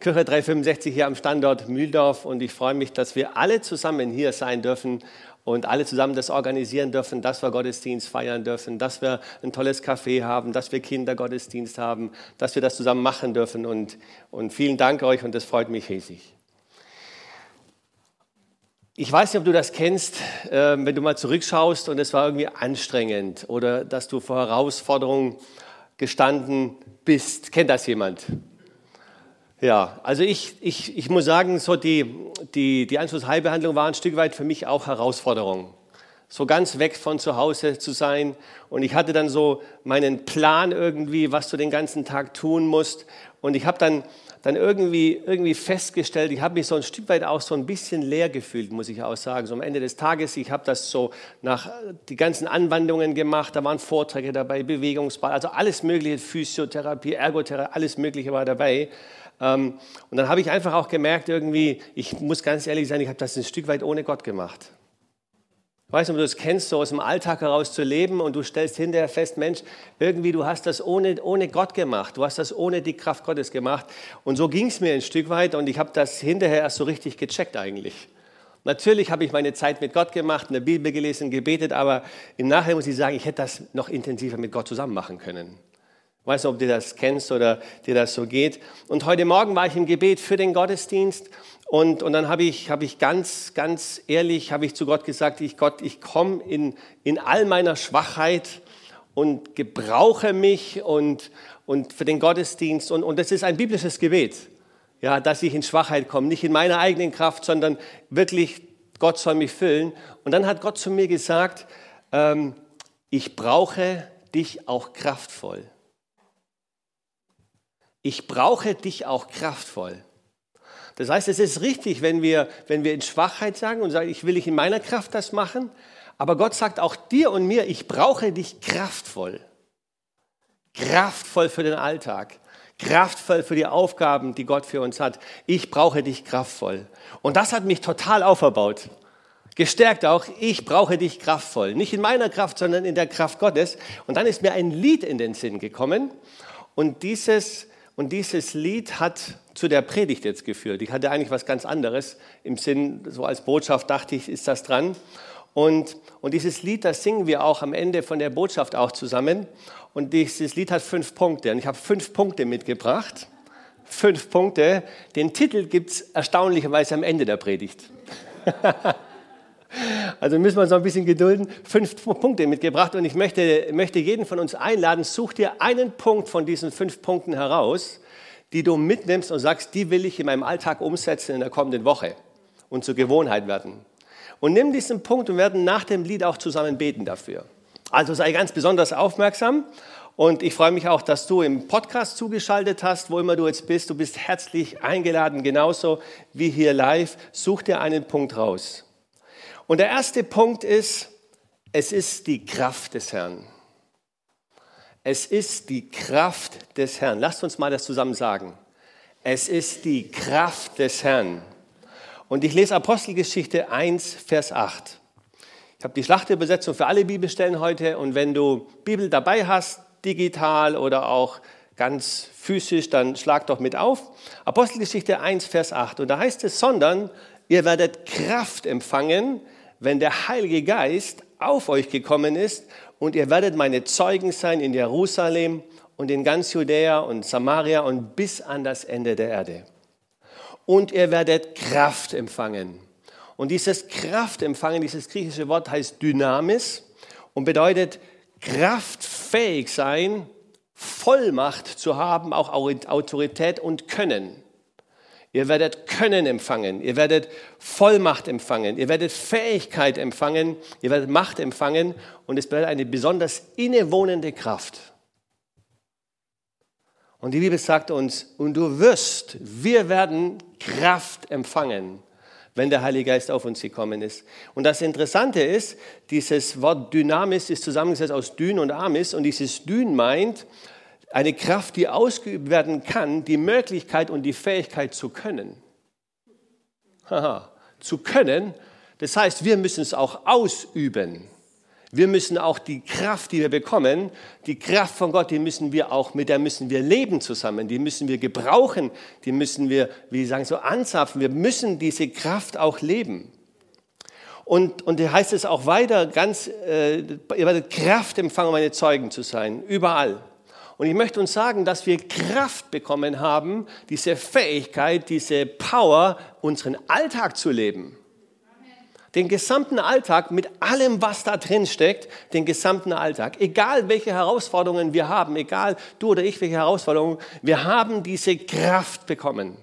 Kirche 365 hier am Standort Mühldorf und ich freue mich, dass wir alle zusammen hier sein dürfen und alle zusammen das organisieren dürfen, dass wir Gottesdienst feiern dürfen, dass wir ein tolles Café haben, dass wir Kindergottesdienst haben, dass wir das zusammen machen dürfen und, und vielen Dank euch und das freut mich riesig. Ich weiß nicht, ob du das kennst, ähm, wenn du mal zurückschaust und es war irgendwie anstrengend oder dass du vor Herausforderungen gestanden bist. Kennt das jemand? Ja, also ich, ich, ich muss sagen, so die, die, die Anschlussheilbehandlung war ein Stück weit für mich auch Herausforderung. So ganz weg von zu Hause zu sein. Und ich hatte dann so meinen Plan irgendwie, was du den ganzen Tag tun musst. Und ich habe dann, dann irgendwie, irgendwie festgestellt, ich habe mich so ein Stück weit auch so ein bisschen leer gefühlt, muss ich auch sagen. So am Ende des Tages, ich habe das so nach die ganzen Anwendungen gemacht, da waren Vorträge dabei, Bewegungsball, also alles mögliche, Physiotherapie, Ergotherapie, alles mögliche war dabei. Ähm, und dann habe ich einfach auch gemerkt, irgendwie, ich muss ganz ehrlich sein, ich habe das ein Stück weit ohne Gott gemacht. Ich weiß nicht, ob du das kennst, so aus dem Alltag heraus zu leben und du stellst hinterher fest, Mensch, irgendwie du hast das ohne, ohne Gott gemacht, du hast das ohne die Kraft Gottes gemacht. Und so ging es mir ein Stück weit und ich habe das hinterher erst so richtig gecheckt eigentlich. Natürlich habe ich meine Zeit mit Gott gemacht, eine Bibel gelesen, gebetet, aber im Nachhinein muss ich sagen, ich hätte das noch intensiver mit Gott zusammen machen können. Ich weiß nicht, ob du das kennst oder dir das so geht. Und heute Morgen war ich im Gebet für den Gottesdienst und, und dann habe ich, habe ich ganz, ganz ehrlich, habe ich zu Gott gesagt, ich Gott, ich komme in, in all meiner Schwachheit und gebrauche mich und, und für den Gottesdienst. Und, und das ist ein biblisches Gebet, ja, dass ich in Schwachheit komme, nicht in meiner eigenen Kraft, sondern wirklich, Gott soll mich füllen. Und dann hat Gott zu mir gesagt, ähm, ich brauche dich auch kraftvoll ich brauche dich auch kraftvoll. Das heißt, es ist richtig, wenn wir, wenn wir in Schwachheit sagen und sagen, ich will nicht in meiner Kraft das machen, aber Gott sagt auch dir und mir, ich brauche dich kraftvoll. Kraftvoll für den Alltag, kraftvoll für die Aufgaben, die Gott für uns hat. Ich brauche dich kraftvoll. Und das hat mich total auferbaut. Gestärkt auch, ich brauche dich kraftvoll. Nicht in meiner Kraft, sondern in der Kraft Gottes. Und dann ist mir ein Lied in den Sinn gekommen. Und dieses und dieses Lied hat zu der Predigt jetzt geführt. Ich hatte eigentlich was ganz anderes im Sinn, so als Botschaft dachte ich, ist das dran. Und, und dieses Lied, das singen wir auch am Ende von der Botschaft auch zusammen. Und dieses Lied hat fünf Punkte. Und ich habe fünf Punkte mitgebracht. Fünf Punkte. Den Titel gibt es erstaunlicherweise am Ende der Predigt. Also müssen wir uns noch ein bisschen gedulden. Fünf Punkte mitgebracht und ich möchte, möchte jeden von uns einladen, such dir einen Punkt von diesen fünf Punkten heraus, die du mitnimmst und sagst, die will ich in meinem Alltag umsetzen in der kommenden Woche und zur Gewohnheit werden. Und nimm diesen Punkt und werden nach dem Lied auch zusammen beten dafür. Also sei ganz besonders aufmerksam und ich freue mich auch, dass du im Podcast zugeschaltet hast, wo immer du jetzt bist. Du bist herzlich eingeladen, genauso wie hier live. Such dir einen Punkt raus. Und der erste Punkt ist, es ist die Kraft des Herrn. Es ist die Kraft des Herrn. Lasst uns mal das zusammen sagen. Es ist die Kraft des Herrn. Und ich lese Apostelgeschichte 1, Vers 8. Ich habe die Schlachtübersetzung für alle Bibelstellen heute und wenn du Bibel dabei hast, digital oder auch ganz physisch, dann schlag doch mit auf. Apostelgeschichte 1, Vers 8. Und da heißt es, sondern ihr werdet Kraft empfangen, wenn der Heilige Geist auf euch gekommen ist und ihr werdet meine Zeugen sein in Jerusalem und in ganz Judäa und Samaria und bis an das Ende der Erde. Und ihr werdet Kraft empfangen. Und dieses Kraft empfangen, dieses griechische Wort heißt Dynamis und bedeutet kraftfähig sein, Vollmacht zu haben, auch Autorität und Können. Ihr werdet Können empfangen, ihr werdet Vollmacht empfangen, ihr werdet Fähigkeit empfangen, ihr werdet Macht empfangen. Und es bedeutet eine besonders innewohnende Kraft. Und die Bibel sagt uns, und du wirst, wir werden Kraft empfangen, wenn der Heilige Geist auf uns gekommen ist. Und das Interessante ist, dieses Wort Dynamis ist zusammengesetzt aus Dyn und Amis. Und dieses Dyn meint eine Kraft, die ausgeübt werden kann, die Möglichkeit und die Fähigkeit zu können. Haha, zu können, das heißt, wir müssen es auch ausüben. Wir müssen auch die Kraft, die wir bekommen, die Kraft von Gott, die müssen wir auch, mit der müssen wir leben zusammen, die müssen wir gebrauchen, die müssen wir, wie sagen, so anzapfen. Wir müssen diese Kraft auch leben. Und, und heißt es auch weiter, ganz, äh, ihr werdet Kraft empfangen, meine Zeugen zu sein, überall. Und ich möchte uns sagen, dass wir Kraft bekommen haben, diese Fähigkeit, diese Power, unseren Alltag zu leben den gesamten Alltag mit allem, was da drin steckt, den gesamten Alltag. Egal welche Herausforderungen wir haben, egal du oder ich welche Herausforderungen, wir haben diese Kraft bekommen.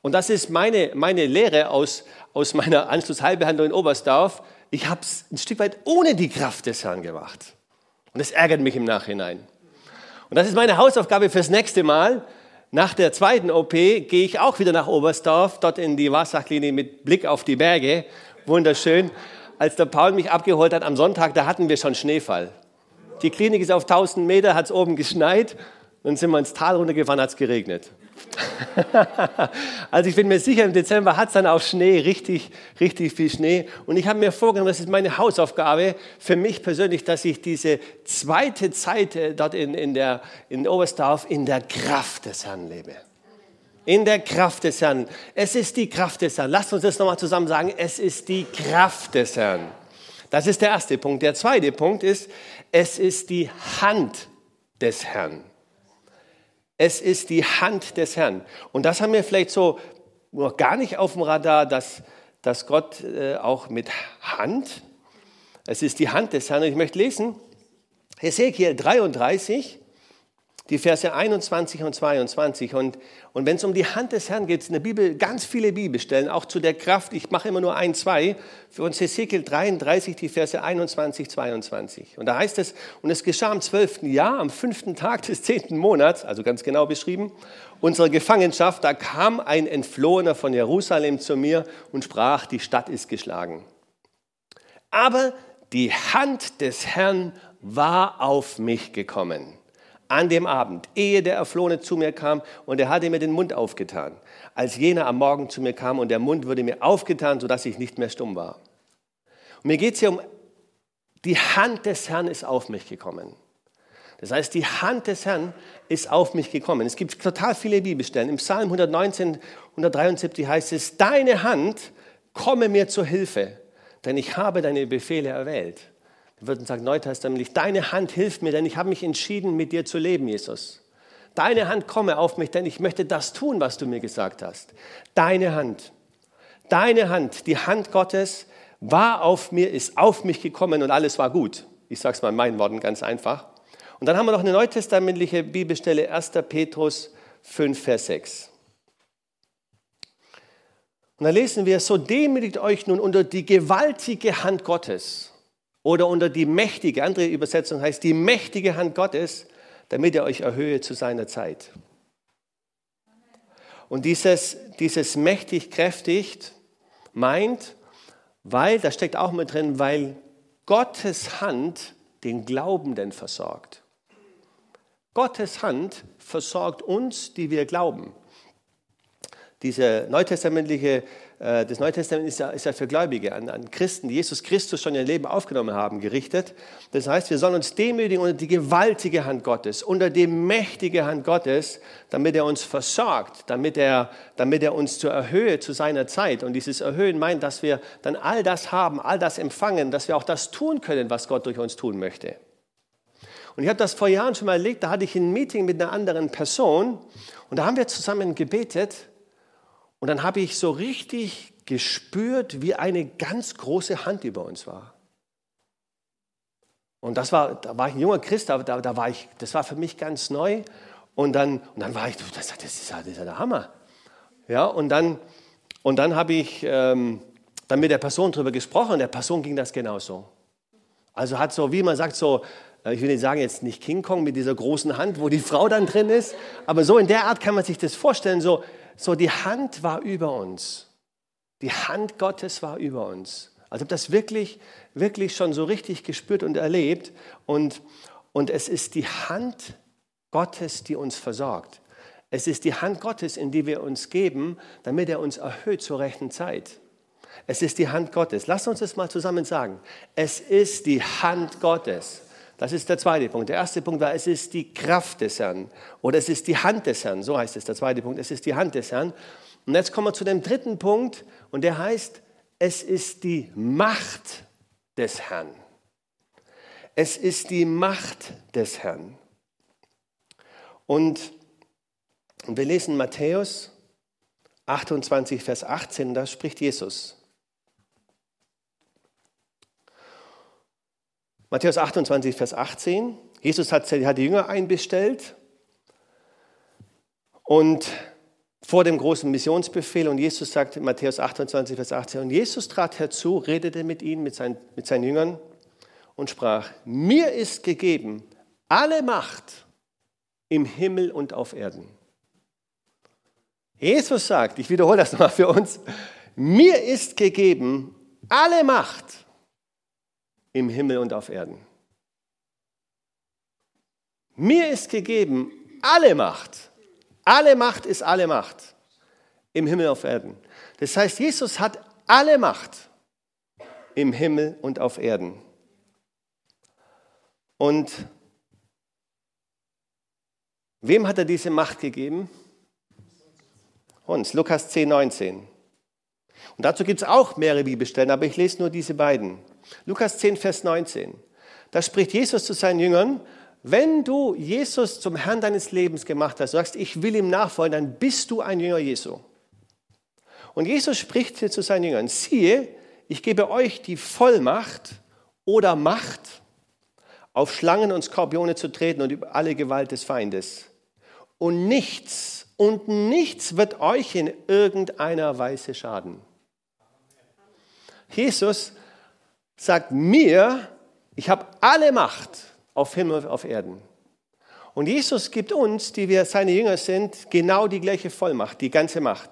Und das ist meine, meine Lehre aus, aus meiner Anschlussheilbehandlung in Oberstdorf. Ich habe es ein Stück weit ohne die Kraft des Herrn gemacht. Und das ärgert mich im Nachhinein. Und das ist meine Hausaufgabe fürs nächste Mal. Nach der zweiten OP gehe ich auch wieder nach Oberstdorf, dort in die Warsachlinie mit Blick auf die Berge wunderschön. Als der Paul mich abgeholt hat am Sonntag, da hatten wir schon Schneefall. Die Klinik ist auf 1000 Meter, hat es oben geschneit. Dann sind wir ins Tal runtergefahren, hat es geregnet. also ich bin mir sicher, im Dezember hat es dann auch Schnee, richtig, richtig viel Schnee. Und ich habe mir vorgenommen, das ist meine Hausaufgabe für mich persönlich, dass ich diese zweite Zeit äh, dort in, in, der, in Oberstdorf in der Kraft des Herrn lebe. In der Kraft des Herrn. Es ist die Kraft des Herrn. Lasst uns das nochmal zusammen sagen. Es ist die Kraft des Herrn. Das ist der erste Punkt. Der zweite Punkt ist, es ist die Hand des Herrn. Es ist die Hand des Herrn. Und das haben wir vielleicht so noch gar nicht auf dem Radar, dass, dass Gott äh, auch mit Hand, es ist die Hand des Herrn. Und ich möchte lesen, Hesekiel 33, die Verse 21 und 22. Und, und wenn es um die Hand des Herrn geht, in der Bibel ganz viele Bibelstellen, auch zu der Kraft. Ich mache immer nur ein, zwei. Für uns Hesekiel 33, die Verse 21, 22. Und da heißt es, und es geschah am zwölften Jahr, am fünften Tag des zehnten Monats, also ganz genau beschrieben, unserer Gefangenschaft, da kam ein Entflohener von Jerusalem zu mir und sprach, die Stadt ist geschlagen. Aber die Hand des Herrn war auf mich gekommen an dem Abend, ehe der Erflohene zu mir kam und er hatte mir den Mund aufgetan, als jener am Morgen zu mir kam und der Mund wurde mir aufgetan, sodass ich nicht mehr stumm war. Und mir geht es hier um, die Hand des Herrn ist auf mich gekommen. Das heißt, die Hand des Herrn ist auf mich gekommen. Es gibt total viele Bibelstellen. Im Psalm 119, 173 heißt es, deine Hand komme mir zur Hilfe, denn ich habe deine Befehle erwählt. Wir würden sagen, neutestamentlich, deine Hand hilft mir, denn ich habe mich entschieden, mit dir zu leben, Jesus. Deine Hand komme auf mich, denn ich möchte das tun, was du mir gesagt hast. Deine Hand, deine Hand, die Hand Gottes war auf mir, ist auf mich gekommen und alles war gut. Ich sage es mal in meinen Worten ganz einfach. Und dann haben wir noch eine neutestamentliche Bibelstelle, 1. Petrus 5, Vers 6. Und da lesen wir, so demütigt euch nun unter die gewaltige Hand Gottes oder unter die mächtige, andere Übersetzung heißt die mächtige Hand Gottes, damit er euch erhöhe zu seiner Zeit. Und dieses, dieses mächtig, kräftig meint, weil, da steckt auch mit drin, weil Gottes Hand den Glaubenden versorgt. Gottes Hand versorgt uns, die wir glauben. Diese neutestamentliche das Neue Testament ist ja, ist ja für Gläubige, an, an, Christen, die Jesus Christus schon ihr Leben aufgenommen haben, gerichtet. Das heißt, wir sollen uns demütigen unter die gewaltige Hand Gottes, unter die mächtige Hand Gottes, damit er uns versorgt, damit er, damit er uns zur Erhöhe zu seiner Zeit. Und dieses Erhöhen meint, dass wir dann all das haben, all das empfangen, dass wir auch das tun können, was Gott durch uns tun möchte. Und ich habe das vor Jahren schon mal erlebt, da hatte ich ein Meeting mit einer anderen Person und da haben wir zusammen gebetet und dann habe ich so richtig gespürt, wie eine ganz große Hand über uns war. Und das war, da war ich ein junger Christ, da, da war ich, das war für mich ganz neu. Und dann, und dann war ich, das, das, ist, ja, das ist der Hammer. Ja, und dann, und dann habe ich ähm, dann mit der Person darüber gesprochen der Person ging das genauso. Also hat so, wie man sagt, so, äh, ich will nicht sagen jetzt nicht King Kong mit dieser großen Hand, wo die Frau dann drin ist, aber so in der Art kann man sich das vorstellen, so, so die Hand war über uns. Die Hand Gottes war über uns. Also ich habe das wirklich, wirklich schon so richtig gespürt und erlebt. Und, und es ist die Hand Gottes, die uns versorgt. Es ist die Hand Gottes, in die wir uns geben, damit er uns erhöht zur rechten Zeit. Es ist die Hand Gottes. Lasst uns das mal zusammen sagen. Es ist die Hand Gottes. Das ist der zweite Punkt. Der erste Punkt war, es ist die Kraft des Herrn oder es ist die Hand des Herrn. So heißt es, der zweite Punkt. Es ist die Hand des Herrn. Und jetzt kommen wir zu dem dritten Punkt und der heißt, es ist die Macht des Herrn. Es ist die Macht des Herrn. Und wir lesen Matthäus 28, Vers 18, da spricht Jesus. Matthäus 28, Vers 18. Jesus hat, die Jünger einbestellt und vor dem großen Missionsbefehl und Jesus sagt in Matthäus 28, Vers 18, und Jesus trat herzu, redete mit ihnen, mit seinen, mit seinen Jüngern und sprach, mir ist gegeben alle Macht im Himmel und auf Erden. Jesus sagt, ich wiederhole das nochmal für uns, mir ist gegeben alle Macht im Himmel und auf Erden. Mir ist gegeben alle Macht. Alle Macht ist alle Macht im Himmel und auf Erden. Das heißt, Jesus hat alle Macht im Himmel und auf Erden. Und wem hat er diese Macht gegeben? Uns, Lukas 10, 19. Und dazu gibt es auch mehrere Bibelstellen, aber ich lese nur diese beiden. Lukas 10, Vers 19. Da spricht Jesus zu seinen Jüngern, wenn du Jesus zum Herrn deines Lebens gemacht hast, sagst, ich will ihm nachfolgen, dann bist du ein Jünger Jesu. Und Jesus spricht hier zu seinen Jüngern, siehe, ich gebe euch die Vollmacht oder Macht, auf Schlangen und Skorpione zu treten und über alle Gewalt des Feindes. Und nichts, und nichts wird euch in irgendeiner Weise schaden. Jesus sagt mir, ich habe alle Macht auf Himmel und auf Erden. Und Jesus gibt uns, die wir seine Jünger sind, genau die gleiche Vollmacht, die ganze Macht.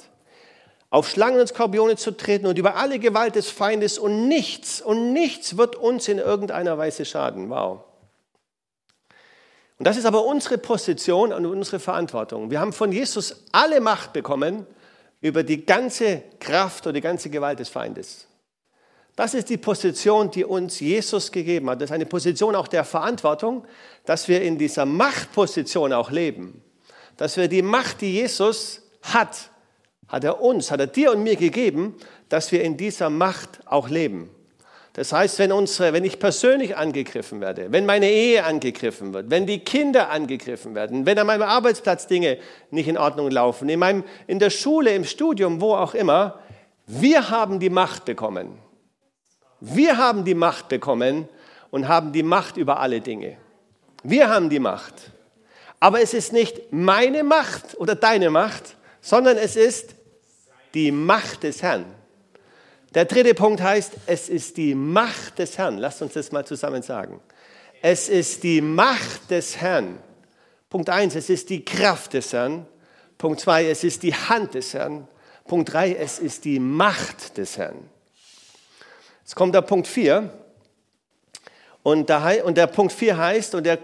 Auf Schlangen und Skorpione zu treten und über alle Gewalt des Feindes und nichts, und nichts wird uns in irgendeiner Weise schaden. Wow. Und das ist aber unsere Position und unsere Verantwortung. Wir haben von Jesus alle Macht bekommen über die ganze Kraft oder die ganze Gewalt des Feindes. Das ist die Position, die uns Jesus gegeben hat. Das ist eine Position auch der Verantwortung, dass wir in dieser Machtposition auch leben. Dass wir die Macht, die Jesus hat, hat er uns, hat er dir und mir gegeben, dass wir in dieser Macht auch leben. Das heißt, wenn, unsere, wenn ich persönlich angegriffen werde, wenn meine Ehe angegriffen wird, wenn die Kinder angegriffen werden, wenn an meinem Arbeitsplatz Dinge nicht in Ordnung laufen, in, meinem, in der Schule, im Studium, wo auch immer, wir haben die Macht bekommen. Wir haben die Macht bekommen und haben die Macht über alle Dinge. Wir haben die Macht. Aber es ist nicht meine Macht oder deine Macht, sondern es ist die Macht des Herrn. Der dritte Punkt heißt, es ist die Macht des Herrn. Lasst uns das mal zusammen sagen. Es ist die Macht des Herrn. Punkt eins, es ist die Kraft des Herrn. Punkt zwei, es ist die Hand des Herrn. Punkt drei, es ist die Macht des Herrn. Jetzt kommt der Punkt 4. Und, der, und der Punkt 4 heißt, und der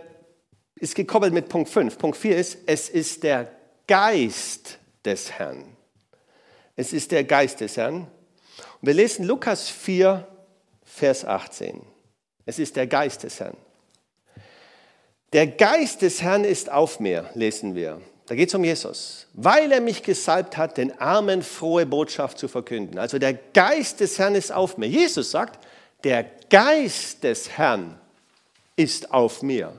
ist gekoppelt mit Punkt 5. Punkt 4 ist, es ist der Geist des Herrn. Es ist der Geist des Herrn. Und wir lesen Lukas 4, Vers 18. Es ist der Geist des Herrn. Der Geist des Herrn ist auf mir, lesen wir. Da geht es um Jesus. Weil er mich gesalbt hat, den Armen frohe Botschaft zu verkünden. Also der Geist des Herrn ist auf mir. Jesus sagt, der Geist des Herrn ist auf mir.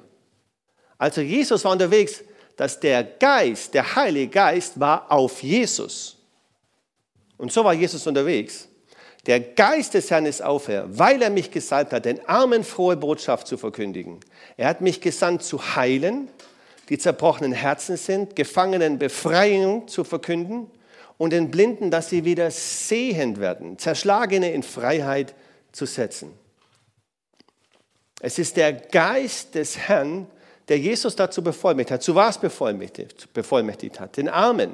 Also Jesus war unterwegs, dass der Geist, der Heilige Geist war auf Jesus. Und so war Jesus unterwegs. Der Geist des Herrn ist auf mir, weil er mich gesalbt hat, den Armen frohe Botschaft zu verkündigen. Er hat mich gesandt zu heilen, die zerbrochenen Herzen sind, Gefangenen Befreiung zu verkünden und den Blinden, dass sie wieder sehend werden, Zerschlagene in Freiheit zu setzen. Es ist der Geist des Herrn, der Jesus dazu bevollmächtigt hat. Zu was bevollmächtigt, bevollmächtigt hat? Den Armen.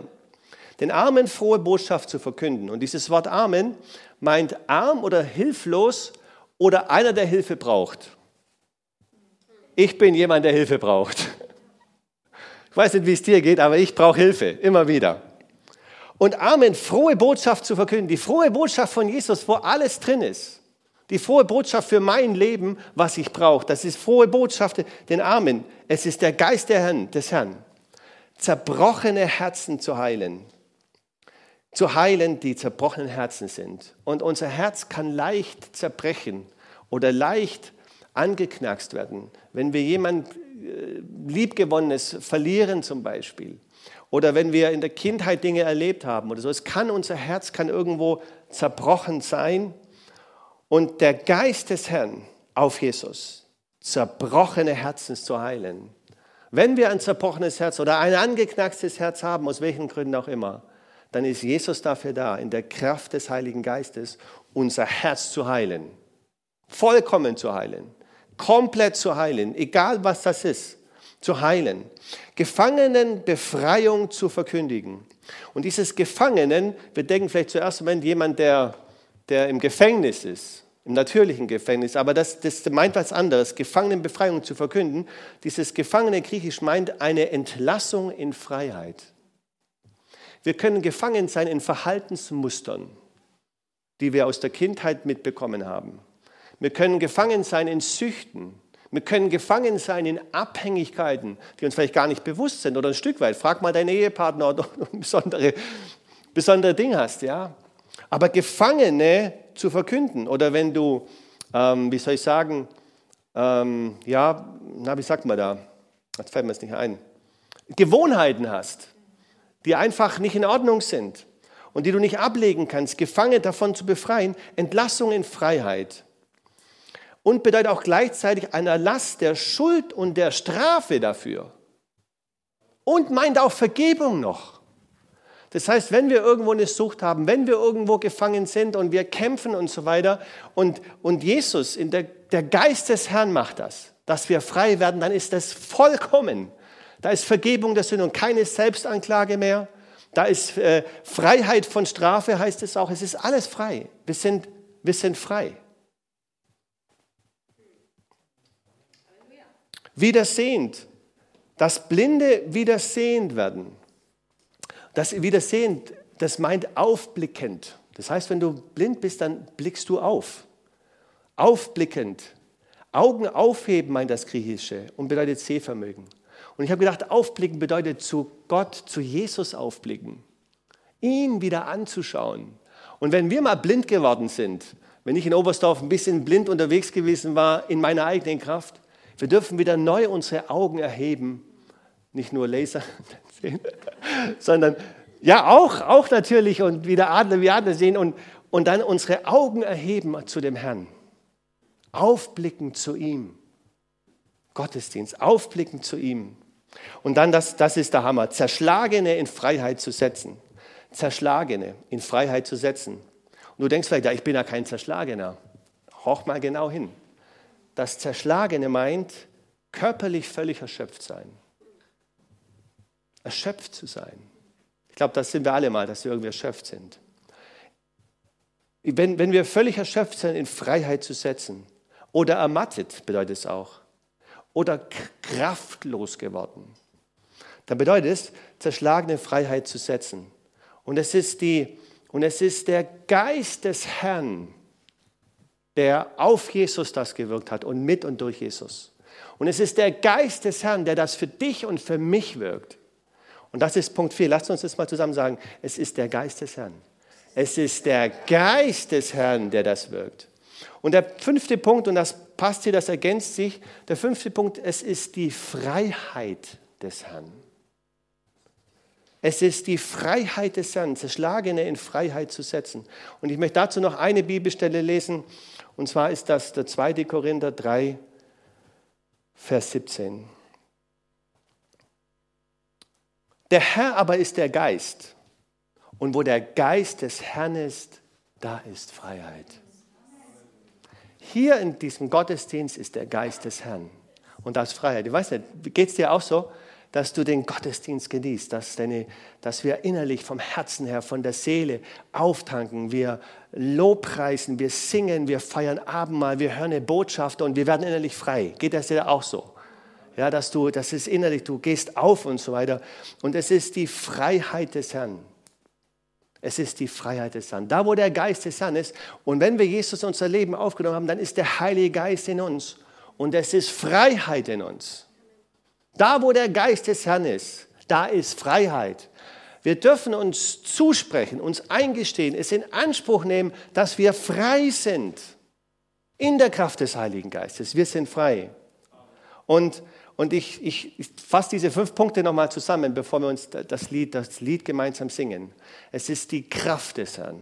den Armen frohe Botschaft zu verkünden. Und dieses Wort Armen meint arm oder hilflos oder einer, der Hilfe braucht. Ich bin jemand, der Hilfe braucht. Ich weiß nicht, wie es dir geht, aber ich brauche Hilfe, immer wieder. Und Armen, frohe Botschaft zu verkünden, die frohe Botschaft von Jesus, wo alles drin ist. Die frohe Botschaft für mein Leben, was ich brauche. Das ist frohe Botschaft den Armen. Es ist der Geist der Herrn, des Herrn. Zerbrochene Herzen zu heilen. Zu heilen, die zerbrochenen Herzen sind. Und unser Herz kann leicht zerbrechen oder leicht angeknackst werden, wenn wir jemand äh, Liebgewonnenes verlieren zum Beispiel. Oder wenn wir in der Kindheit Dinge erlebt haben oder so. Es kann, unser Herz kann irgendwo zerbrochen sein. Und der Geist des Herrn auf Jesus, zerbrochene Herzens zu heilen. Wenn wir ein zerbrochenes Herz oder ein angeknackstes Herz haben, aus welchen Gründen auch immer, dann ist Jesus dafür da, in der Kraft des Heiligen Geistes unser Herz zu heilen. Vollkommen zu heilen komplett zu heilen, egal was das ist, zu heilen. Gefangenenbefreiung zu verkündigen. Und dieses Gefangenen, wir denken vielleicht zuerst Moment jemand, der, der im Gefängnis ist, im natürlichen Gefängnis, aber das, das meint was anderes. Gefangenenbefreiung zu verkünden. Dieses Gefangene griechisch meint eine Entlassung in Freiheit. Wir können gefangen sein in Verhaltensmustern, die wir aus der Kindheit mitbekommen haben. Wir können gefangen sein in Süchten. Wir können gefangen sein in Abhängigkeiten, die uns vielleicht gar nicht bewusst sind oder ein Stück weit. Frag mal deinen Ehepartner, ob du ein besondere, besondere Ding hast. Ja? Aber Gefangene zu verkünden oder wenn du, ähm, wie soll ich sagen, ähm, ja, na, wie sagt man da? Das fällt mir jetzt nicht ein. Gewohnheiten hast, die einfach nicht in Ordnung sind und die du nicht ablegen kannst, gefangen davon zu befreien, Entlassung in Freiheit und bedeutet auch gleichzeitig ein Erlass der Schuld und der Strafe dafür. Und meint auch Vergebung noch. Das heißt, wenn wir irgendwo eine Sucht haben, wenn wir irgendwo gefangen sind und wir kämpfen und so weiter und, und Jesus, in der, der Geist des Herrn macht das, dass wir frei werden, dann ist das vollkommen. Da ist Vergebung der Sünde und keine Selbstanklage mehr. Da ist äh, Freiheit von Strafe, heißt es auch. Es ist alles frei. Wir sind, wir sind frei. Wieder sehend. Das Blinde wieder sehend werden. Das wieder sehend, das meint aufblickend. Das heißt, wenn du blind bist, dann blickst du auf. Aufblickend. Augen aufheben meint das Griechische und bedeutet Sehvermögen. Und ich habe gedacht, aufblicken bedeutet zu Gott, zu Jesus aufblicken. Ihn wieder anzuschauen. Und wenn wir mal blind geworden sind, wenn ich in Oberstdorf ein bisschen blind unterwegs gewesen war in meiner eigenen Kraft, wir dürfen wieder neu unsere Augen erheben, nicht nur Laser sehen, sondern ja auch, auch natürlich und wieder Adler wie Adler sehen und, und dann unsere Augen erheben zu dem Herrn. Aufblicken zu ihm. Gottesdienst, aufblicken zu ihm. Und dann, das, das ist der Hammer, Zerschlagene in Freiheit zu setzen. Zerschlagene in Freiheit zu setzen. Und du denkst vielleicht, ja, ich bin ja kein Zerschlagener. Hoch mal genau hin. Das Zerschlagene meint, körperlich völlig erschöpft sein. Erschöpft zu sein. Ich glaube, das sind wir alle mal, dass wir irgendwie erschöpft sind. Wenn, wenn wir völlig erschöpft sind, in Freiheit zu setzen. Oder ermattet bedeutet es auch. Oder kraftlos geworden. Dann bedeutet es, zerschlagene Freiheit zu setzen. Und es ist, die, und es ist der Geist des Herrn, der auf Jesus das gewirkt hat und mit und durch Jesus. Und es ist der Geist des Herrn, der das für dich und für mich wirkt. Und das ist Punkt 4. Lasst uns das mal zusammen sagen. Es ist der Geist des Herrn. Es ist der Geist des Herrn, der das wirkt. Und der fünfte Punkt, und das passt hier, das ergänzt sich, der fünfte Punkt, es ist die Freiheit des Herrn. Es ist die Freiheit des Herrn, Zerschlagene in Freiheit zu setzen. Und ich möchte dazu noch eine Bibelstelle lesen und zwar ist das der 2. Korinther 3, Vers 17. Der Herr aber ist der Geist. Und wo der Geist des Herrn ist, da ist Freiheit. Hier in diesem Gottesdienst ist der Geist des Herrn. Und da ist Freiheit. Ich weiß nicht, geht es dir auch so, dass du den Gottesdienst genießt, dass, deine, dass wir innerlich vom Herzen her, von der Seele auftanken. Wir Lobpreisen, wir singen, wir feiern Abendmahl, wir hören eine Botschaft und wir werden innerlich frei. Geht das dir auch so? Ja, dass du, das ist innerlich, du gehst auf und so weiter. Und es ist die Freiheit des Herrn. Es ist die Freiheit des Herrn. Da, wo der Geist des Herrn ist. Und wenn wir Jesus in unser Leben aufgenommen haben, dann ist der Heilige Geist in uns. Und es ist Freiheit in uns. Da, wo der Geist des Herrn ist, da ist Freiheit. Wir dürfen uns zusprechen, uns eingestehen, es in Anspruch nehmen, dass wir frei sind. In der Kraft des Heiligen Geistes. Wir sind frei. Und und ich, ich, ich fasse diese fünf Punkte nochmal zusammen, bevor wir uns das Lied, das Lied gemeinsam singen. Es ist die Kraft des Herrn.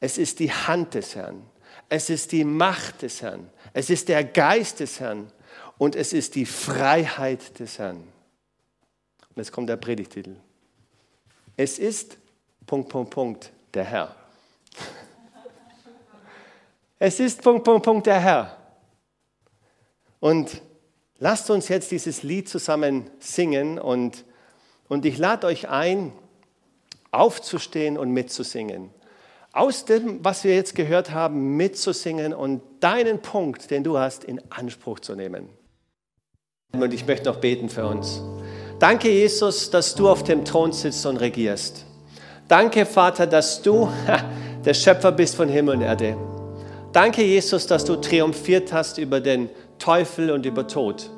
Es ist die Hand des Herrn. Es ist die Macht des Herrn. Es ist der Geist des Herrn. Und es ist die Freiheit des Herrn. Und jetzt kommt der Predigtitel. Es ist Punkt, Punkt, Punkt, der Herr. Es ist Punkt, Punkt, Punkt, der Herr. Und Lasst uns jetzt dieses Lied zusammen singen und, und ich lade euch ein, aufzustehen und mitzusingen. Aus dem, was wir jetzt gehört haben, mitzusingen und deinen Punkt, den du hast, in Anspruch zu nehmen. Und ich möchte noch beten für uns. Danke, Jesus, dass du auf dem Thron sitzt und regierst. Danke, Vater, dass du der Schöpfer bist von Himmel und Erde. Danke, Jesus, dass du triumphiert hast über den Teufel und über Tod.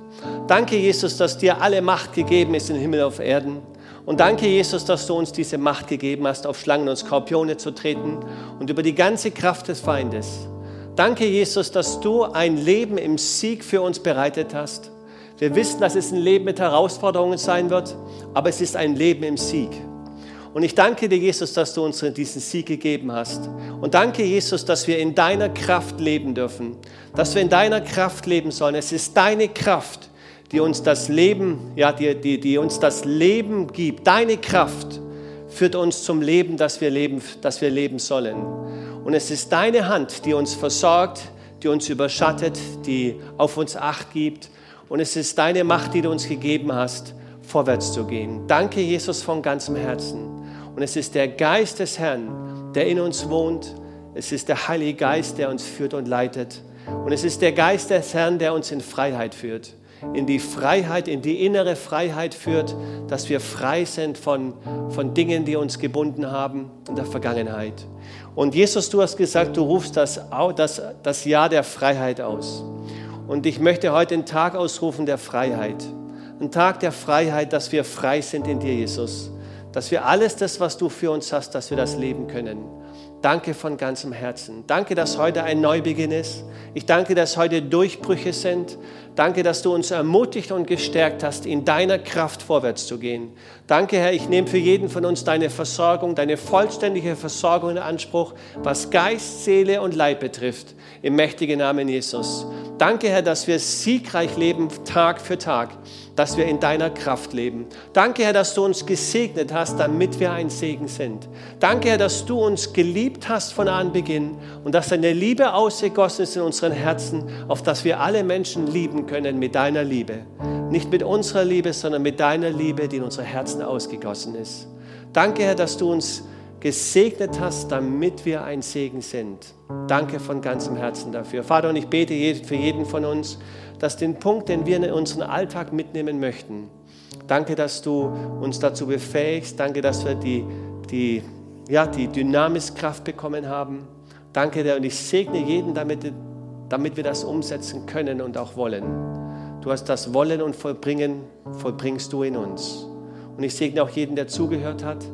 Danke, Jesus, dass dir alle Macht gegeben ist im Himmel auf Erden. Und danke, Jesus, dass du uns diese Macht gegeben hast, auf Schlangen und Skorpione zu treten und über die ganze Kraft des Feindes. Danke, Jesus, dass du ein Leben im Sieg für uns bereitet hast. Wir wissen, dass es ein Leben mit Herausforderungen sein wird, aber es ist ein Leben im Sieg. Und ich danke dir, Jesus, dass du uns diesen Sieg gegeben hast. Und danke, Jesus, dass wir in deiner Kraft leben dürfen. Dass wir in deiner Kraft leben sollen. Es ist deine Kraft, die uns das Leben, ja, die, die, die uns das Leben gibt. Deine Kraft führt uns zum Leben, das wir leben, das wir leben sollen. Und es ist deine Hand, die uns versorgt, die uns überschattet, die auf uns Acht gibt. Und es ist deine Macht, die du uns gegeben hast, vorwärts zu gehen. Danke, Jesus, von ganzem Herzen. Und es ist der Geist des Herrn, der in uns wohnt. Es ist der Heilige Geist, der uns führt und leitet. Und es ist der Geist des Herrn, der uns in Freiheit führt. In die Freiheit, in die innere Freiheit führt, dass wir frei sind von, von Dingen, die uns gebunden haben in der Vergangenheit. Und Jesus, du hast gesagt, du rufst das, das, das Jahr der Freiheit aus. Und ich möchte heute einen Tag ausrufen der Freiheit. Ein Tag der Freiheit, dass wir frei sind in dir, Jesus dass wir alles das, was du für uns hast, dass wir das leben können. Danke von ganzem Herzen. Danke, dass heute ein Neubeginn ist. Ich danke, dass heute Durchbrüche sind. Danke, dass du uns ermutigt und gestärkt hast, in deiner Kraft vorwärts zu gehen. Danke, Herr, ich nehme für jeden von uns deine Versorgung, deine vollständige Versorgung in Anspruch, was Geist, Seele und Leib betrifft, im mächtigen Namen Jesus. Danke, Herr, dass wir siegreich leben, Tag für Tag dass wir in deiner Kraft leben. Danke, Herr, dass du uns gesegnet hast, damit wir ein Segen sind. Danke, Herr, dass du uns geliebt hast von Anbeginn und dass deine Liebe ausgegossen ist in unseren Herzen, auf dass wir alle Menschen lieben können mit deiner Liebe. Nicht mit unserer Liebe, sondern mit deiner Liebe, die in unsere Herzen ausgegossen ist. Danke, Herr, dass du uns gesegnet hast, damit wir ein Segen sind. Danke von ganzem Herzen dafür. Vater, und ich bete für jeden von uns, dass den Punkt, den wir in unseren Alltag mitnehmen möchten, danke, dass du uns dazu befähigst. Danke, dass wir die, die, ja, die Dynamiskraft bekommen haben. Danke und ich segne jeden, damit, damit wir das umsetzen können und auch wollen. Du hast das Wollen und Vollbringen, vollbringst du in uns. Und ich segne auch jeden, der zugehört hat,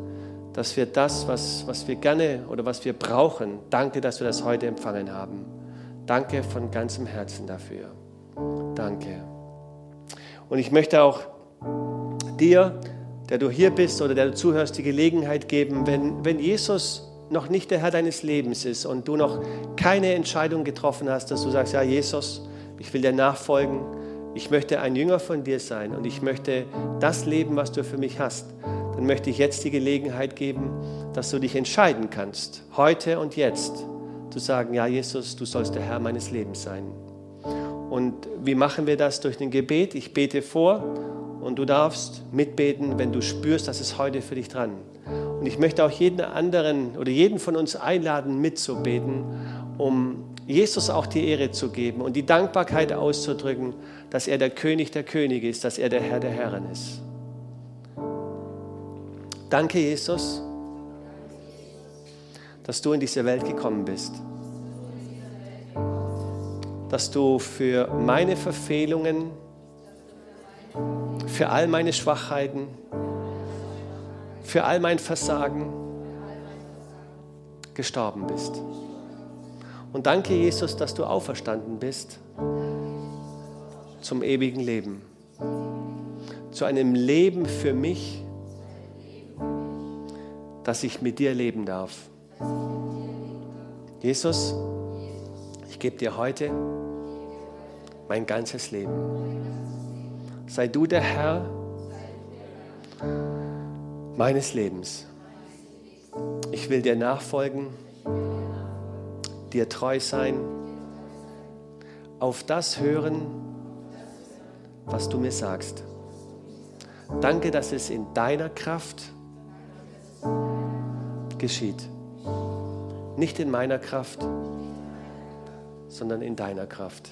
dass wir das, was, was wir gerne oder was wir brauchen, danke, dass wir das heute empfangen haben. Danke von ganzem Herzen dafür. Danke. Und ich möchte auch dir, der du hier bist oder der du zuhörst, die Gelegenheit geben, wenn, wenn Jesus noch nicht der Herr deines Lebens ist und du noch keine Entscheidung getroffen hast, dass du sagst, ja Jesus, ich will dir nachfolgen, ich möchte ein Jünger von dir sein und ich möchte das leben, was du für mich hast, dann möchte ich jetzt die Gelegenheit geben, dass du dich entscheiden kannst, heute und jetzt, zu sagen, ja Jesus, du sollst der Herr meines Lebens sein. Und wie machen wir das? Durch ein Gebet. Ich bete vor Und du darfst mitbeten, wenn du spürst, dass es heute für dich dran. Und ich möchte auch jeden anderen oder jeden von uns einladen, mitzubeten, um Jesus auch die Ehre zu geben und die Dankbarkeit auszudrücken, dass er der König der Könige ist, dass er der Herr der Herren ist. Danke, Jesus, dass du in diese Welt gekommen bist. Dass du für meine Verfehlungen, für all meine Schwachheiten, für all mein Versagen gestorben bist. Und danke, Jesus, dass du auferstanden bist zum ewigen Leben, zu einem Leben für mich, dass ich mit dir leben darf. Jesus, ich gebe dir heute mein ganzes Leben. Sei du der Herr meines Lebens. Ich will dir nachfolgen, dir treu sein, auf das hören, was du mir sagst. Danke, dass es in deiner Kraft geschieht. Nicht in meiner Kraft, sondern in deiner Kraft.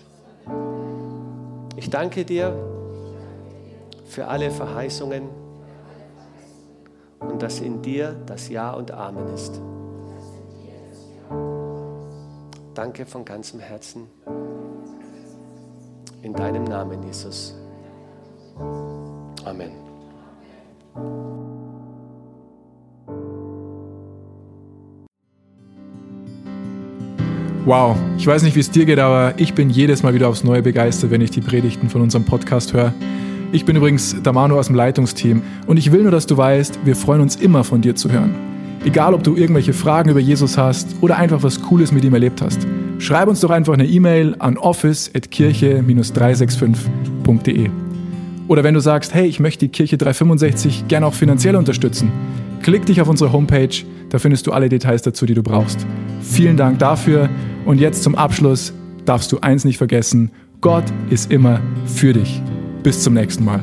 Ich danke dir für alle Verheißungen und dass in dir das Ja und Amen ist. Danke von ganzem Herzen. In deinem Namen, Jesus. Amen. Wow, ich weiß nicht, wie es dir geht, aber ich bin jedes Mal wieder aufs Neue begeistert, wenn ich die Predigten von unserem Podcast höre. Ich bin übrigens der Manu aus dem Leitungsteam und ich will nur, dass du weißt, wir freuen uns immer von dir zu hören. Egal, ob du irgendwelche Fragen über Jesus hast oder einfach was Cooles mit ihm erlebt hast. Schreib uns doch einfach eine E-Mail an office.kirche-365.de. Oder wenn du sagst, hey, ich möchte die Kirche 365 gerne auch finanziell unterstützen, klick dich auf unsere Homepage, da findest du alle Details dazu, die du brauchst. Vielen Dank dafür und jetzt zum Abschluss darfst du eins nicht vergessen, Gott ist immer für dich. Bis zum nächsten Mal.